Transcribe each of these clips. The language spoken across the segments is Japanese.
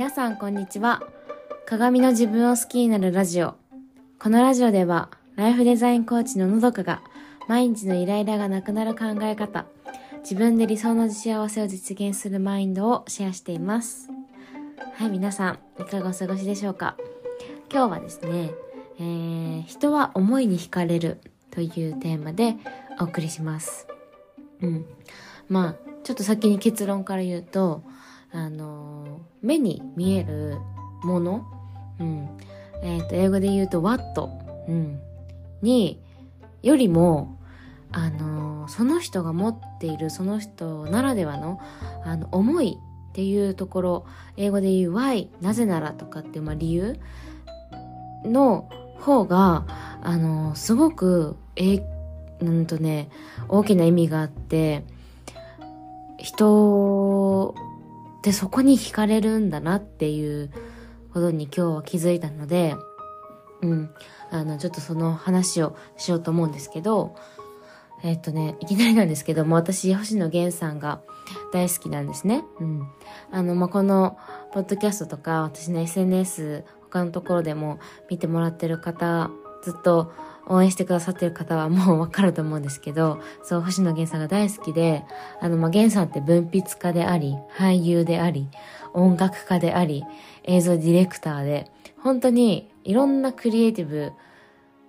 皆さんこんにちは。鏡の自分を好きになるラジオ。このラジオではライフデザインコーチののどかが毎日のイライラがなくなる考え方自分で理想の幸せを実現するマインドをシェアしています。はい皆さんいかがお過ごしでしょうか？今日はですね、えー、人は思いに惹かれるというテーマでお送りします。うん。まあちょっと先に結論から言うとあの目に見えるもの、うん。えー、と英語で言うと what、うん、によりもあのその人が持っているその人ならではのあの思いっていうところ英語で言う why なぜならとかっていう、まあ、理由の方があのすごくえうんとね大きな意味があって人で、そこに惹かれるんだなっていうことに今日は気づいたので、うん。あの、ちょっとその話をしようと思うんですけど、えっとね、いきなりなんですけども、私、星野源さんが大好きなんですね。うん。あの、まあ、この、ポッドキャストとか、私の SNS、他のところでも見てもらってる方、ずっと応援してくださってる方はもうわかると思うんですけど、そう、星野源さんが大好きで、あの、まあ、源さんって文筆家であり、俳優であり、音楽家であり、映像ディレクターで、本当にいろんなクリエイティブ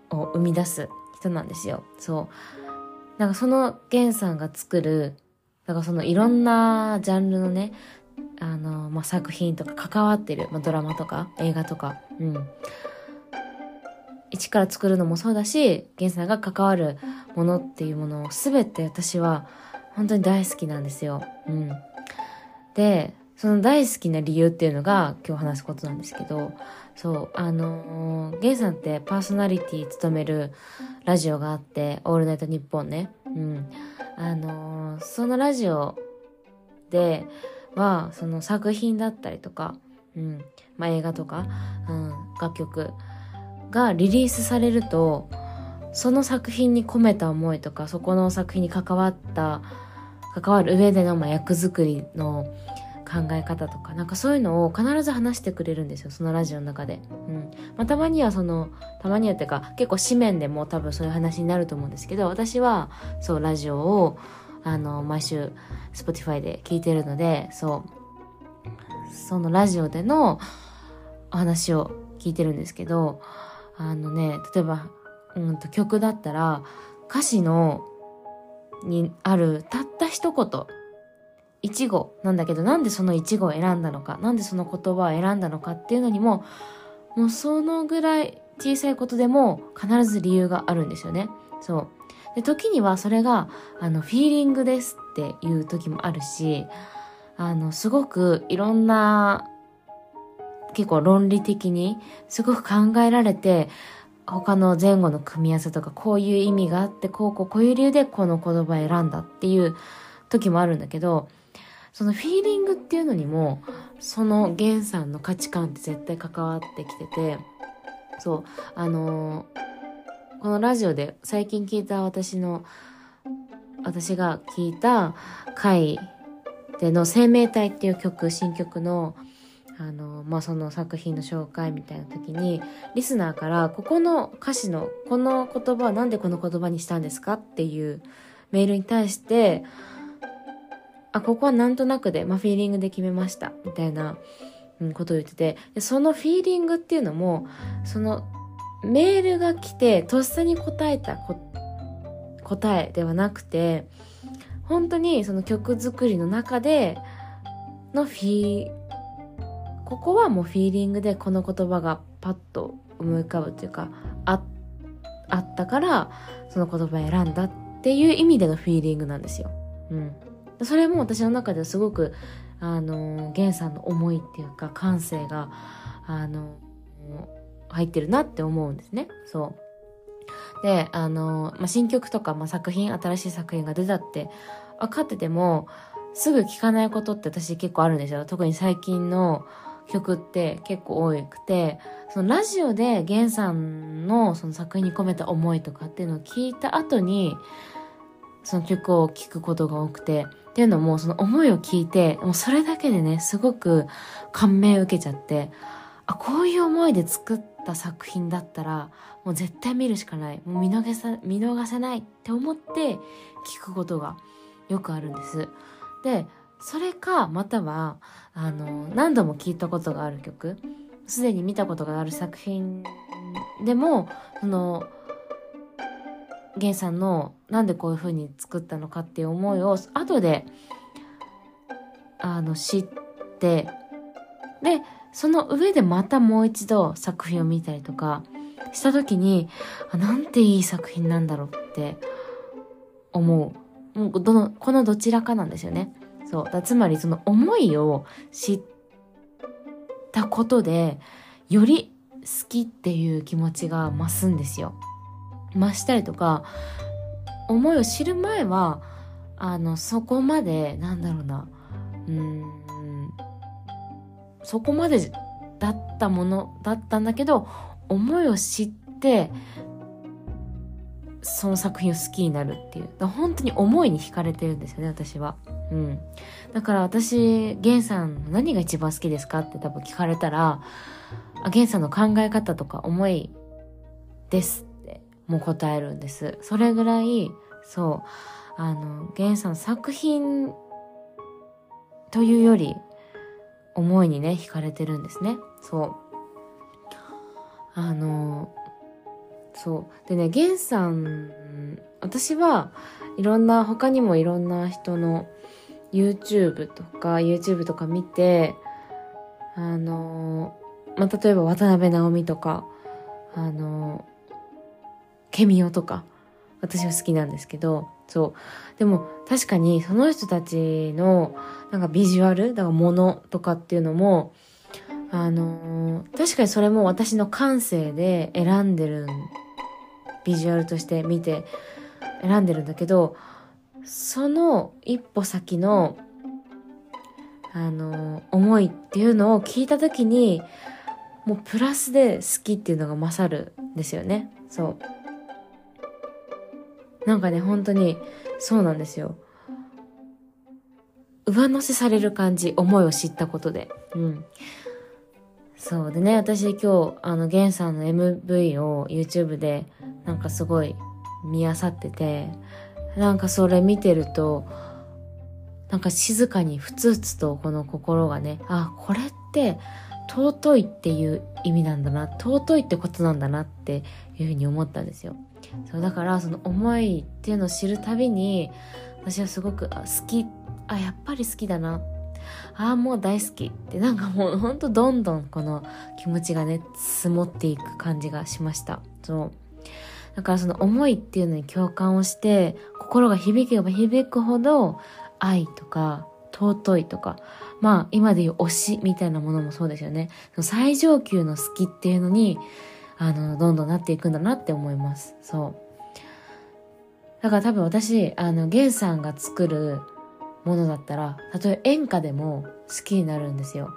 を生み出す人なんですよ。そう。なんかその源さんが作る、だかそのいろんなジャンルのね、あの、まあ、作品とか関わってる、まあ、ドラマとか映画とか、うん。一から作るのもそうだし、ゲンさんが関わるものっていうものを全て私は本当に大好きなんですよ。うん。で、その大好きな理由っていうのが今日話すことなんですけど、そう、あのー、ゲンさんってパーソナリティ務めるラジオがあって、オールナイトニッポンね。うん。あのー、そのラジオでは、その作品だったりとか、うん。まあ、映画とか、うん、楽曲、がリリースされるとその作品に込めた思いとかそこの作品に関わった関わる上でのまあ役作りの考え方とかなんかそういうのを必ず話してくれるんですよそのラジオの中で、うん。まあ、たまにはそのたまにはっていうか結構紙面でも多分そういう話になると思うんですけど私はそうラジオをあの毎週 Spotify で聞いてるのでそう。そのラジオでのお話を聞いてるんですけどあのね、例えば、うんと曲だったら、歌詞の、にあるたった一言、一語なんだけど、なんでその一語を選んだのか、なんでその言葉を選んだのかっていうのにも、もうそのぐらい小さいことでも必ず理由があるんですよね。そう。で、時にはそれが、あの、フィーリングですっていう時もあるし、あの、すごくいろんな結構論理的にすごく考えられて他の前後の組み合わせとかこういう意味があってこうこうこういう理由でこの言葉選んだっていう時もあるんだけどそのフィーリングっていうのにもその源さんの価値観って絶対関わってきててそうあの、このラジオで最近聞いた私の私が聞いた回での「生命体」っていう曲新曲の「あの、まあ、その作品の紹介みたいな時に、リスナーから、ここの歌詞の、この言葉はなんでこの言葉にしたんですかっていうメールに対して、あ、ここはなんとなくで、まあ、フィーリングで決めました、みたいな、うん、ことを言ってて、でそのフィーリングっていうのも、その、メールが来て、とっさに答えた答えではなくて、本当にその曲作りの中でのフィーここはもうフィーリングでこの言葉がパッと思い浮かぶというかああったからその言葉を選んだっていう意味でのフィーリングなんですよ。うん、それも私の中ではすごくあの源さんの思いっていうか感性があの入ってるなって思うんですね。そう。で、あの、まあ、新曲とか、まあ、作品、新しい作品が出たって分かってても、すぐ聴かないことって私結構あるんですよ。特に最近の曲って結構多くて、そのラジオで源さんのその作品に込めた思いとかっていうのを聞いた後に、その曲を聴くことが多くて、っていうのもその思いを聞いて、もうそれだけでね、すごく感銘を受けちゃって、あ、こういう思いで作った作品だったら、もう絶対見るしかない。もう見逃さ、見逃せないって思って聞くことがよくあるんです。で、それか、または、あの、何度も聴いたことがある曲、すでに見たことがある作品でも、その、源さんのなんでこういう風に作ったのかっていう思いを後であの知ってでその上でまたもう一度作品を見たりとかした時にあなんていい作品なんだろうって思う。もうどのこのどちらかなんですよね。そう。だつまりその思いを知ったことでより好きっていう気持ちが増すんですよ。増したりとか思いを知る前はあのそこまでなんだろうなうんそこまでだったものだったんだけど思いを知ってその作品を好きになるっていう。本当に思いに惹かれてるんですよね私は。うん、だから私源さん何が一番好きですかって多分聞かれたら源さんの考え方とか思いですってもう答えるんです。それぐらい、そう、あの、ゲンさん作品というより、思いにね、惹かれてるんですね。そう。あの、そう。でね、ゲンさん、私はいろんな、他にもいろんな人の YouTube とか、YouTube とか見て、あの、まあ、例えば渡辺直美とか、あの、ケミオとか、私は好きなんですけど、そう。でも確かにその人たちのなんかビジュアル、だから物とかっていうのも、あの、確かにそれも私の感性で選んでるビジュアルとして見て選んでるんだけど、その一歩先の、あの、思いっていうのを聞いた時に、もうプラスで好きっていうのが勝るんですよね。そう。なんかね、本当に、そうなんですよ。上乗せされる感じ、思いを知ったことで。うん。そうでね、私今日、あの、ゲンさんの MV を YouTube で、なんかすごい見あさってて、なんかそれ見てると、なんか静かにふつふつとこの心がね、あ、これって尊いっていう意味なんだな、尊いってことなんだなっていうふうに思ったんですよ。そうだからその思いっていうのを知るたびに私はすごく好きあやっぱり好きだな。ああもう大好き。ってなんかもうほんとどんどんこの気持ちがね積もっていく感じがしました。そう。だからその思いっていうのに共感をして心が響けば響くほど愛とか尊いとかまあ今でいう推しみたいなものもそうですよね最上級の好きっていうのにあの、どんどんなっていくんだなって思います。そう。だから多分私、あの、ゲンさんが作るものだったら、たとえ演歌でも好きになるんですよ。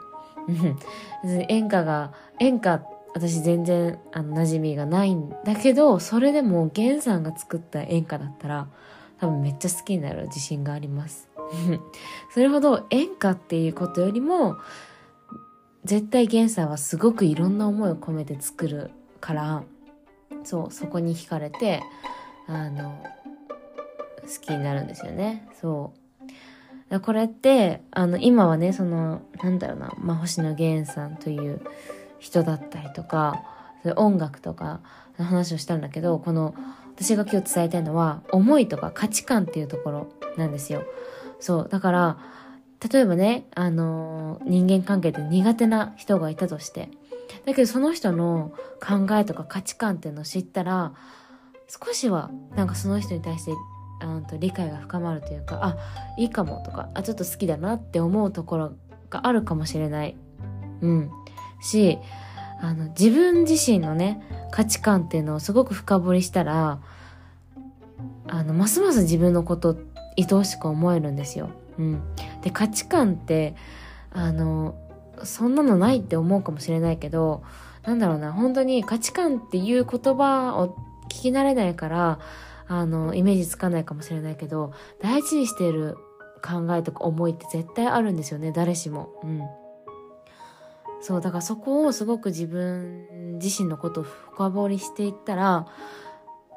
演歌が、演歌、私全然、あの、馴染みがないんだけど、それでも、ゲンさんが作った演歌だったら、多分めっちゃ好きになる自信があります。それほど演歌っていうことよりも、絶対ゲンさんはすごくいろんな思いを込めて作るからそうそこに惹かれてあの好きになるんですよねそうこれってあの今はねそのなんだろうな、まあ、星野源さんという人だったりとか音楽とかの話をしたんだけどこの私が今日伝えたいのは思いとか価値観っていうところなんですよ。そうだから例えばねあの人間関係で苦手な人がいたとしてだけどその人の考えとか価値観っていうのを知ったら少しはなんかその人に対してあと理解が深まるというかあいいかもとかあちょっと好きだなって思うところがあるかもしれない。うん。しあの自分自身のね価値観っていうのをすごく深掘りしたらあのますます自分のこと愛おしく思えるんですよ。うん、で価値観ってあのそんなのないって思うかもしれないけど、なんだろうな、本当に価値観っていう言葉を聞き慣れないから、あの、イメージつかないかもしれないけど、大事にしている考えとか思いって絶対あるんですよね、誰しも。うん。そう、だからそこをすごく自分自身のことを深掘りしていったら、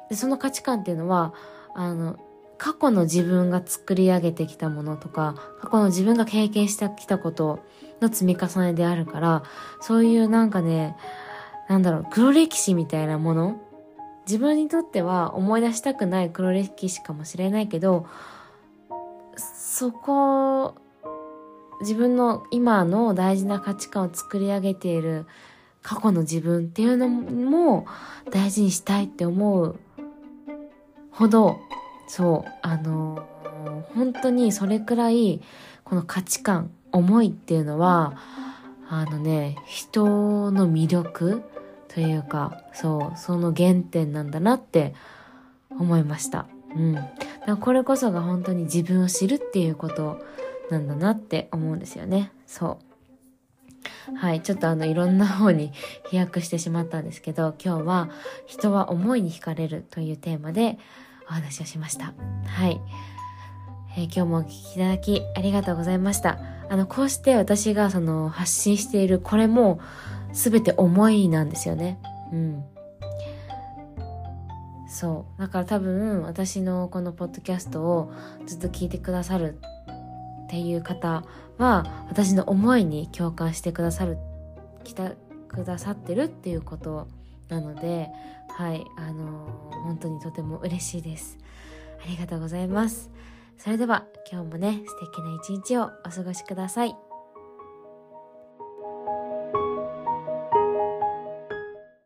でその価値観っていうのは、あの、過去の自分が作り上げてきたものとか、過去の自分が経験してきたことの積み重ねであるから、そういうなんかね、なんだろう、黒歴史みたいなもの自分にとっては思い出したくない黒歴史かもしれないけど、そこ、自分の今の大事な価値観を作り上げている過去の自分っていうのも大事にしたいって思うほどそう、あの、本当にそれくらい、この価値観、思いっていうのは、あのね、人の魅力というか、そう、その原点なんだなって思いました。うん。だからこれこそが本当に自分を知るっていうことなんだなって思うんですよね。そう。はい。ちょっとあの、いろんな方に飛躍してしまったんですけど、今日は人は思いに惹かれるというテーマで、お話をしました。はい。えー、今日もお聴きいただきありがとうございました。あの、こうして私がその発信しているこれも全て思いなんですよね。うん。そう。だから多分私のこのポッドキャストをずっと聞いてくださるっていう方は私の思いに共感してくださる、きた、くださってるっていうことなので、はい、あのー、本当にとても嬉しいです。ありがとうございます。それでは今日もね、素敵な一日をお過ごしください。